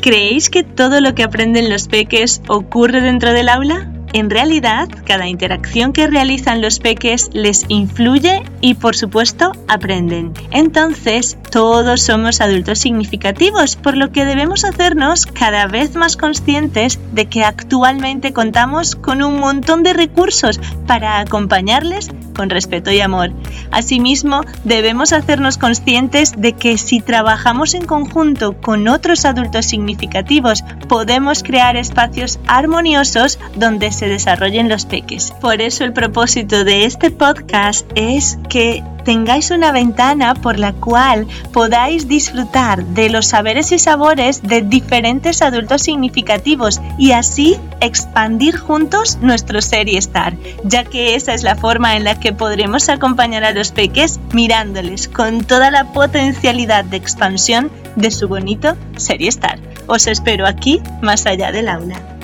¿Creéis que todo lo que aprenden los peques ocurre dentro del aula? En realidad, cada interacción que realizan los peques les influye y por supuesto aprenden. Entonces, todos somos adultos significativos, por lo que debemos hacernos cada vez más conscientes de que actualmente contamos con un montón de recursos para acompañarles con respeto y amor. Asimismo, debemos hacernos conscientes de que si trabajamos en conjunto con otros adultos significativos, podemos crear espacios armoniosos donde se desarrollen los peques. Por eso el propósito de este podcast es que tengáis una ventana por la cual podáis disfrutar de los saberes y sabores de diferentes adultos significativos y así expandir juntos nuestro ser y estar, ya que esa es la forma en la que podremos acompañar a los peques mirándoles con toda la potencialidad de expansión de su bonito ser y estar. Os espero aquí, más allá del aula.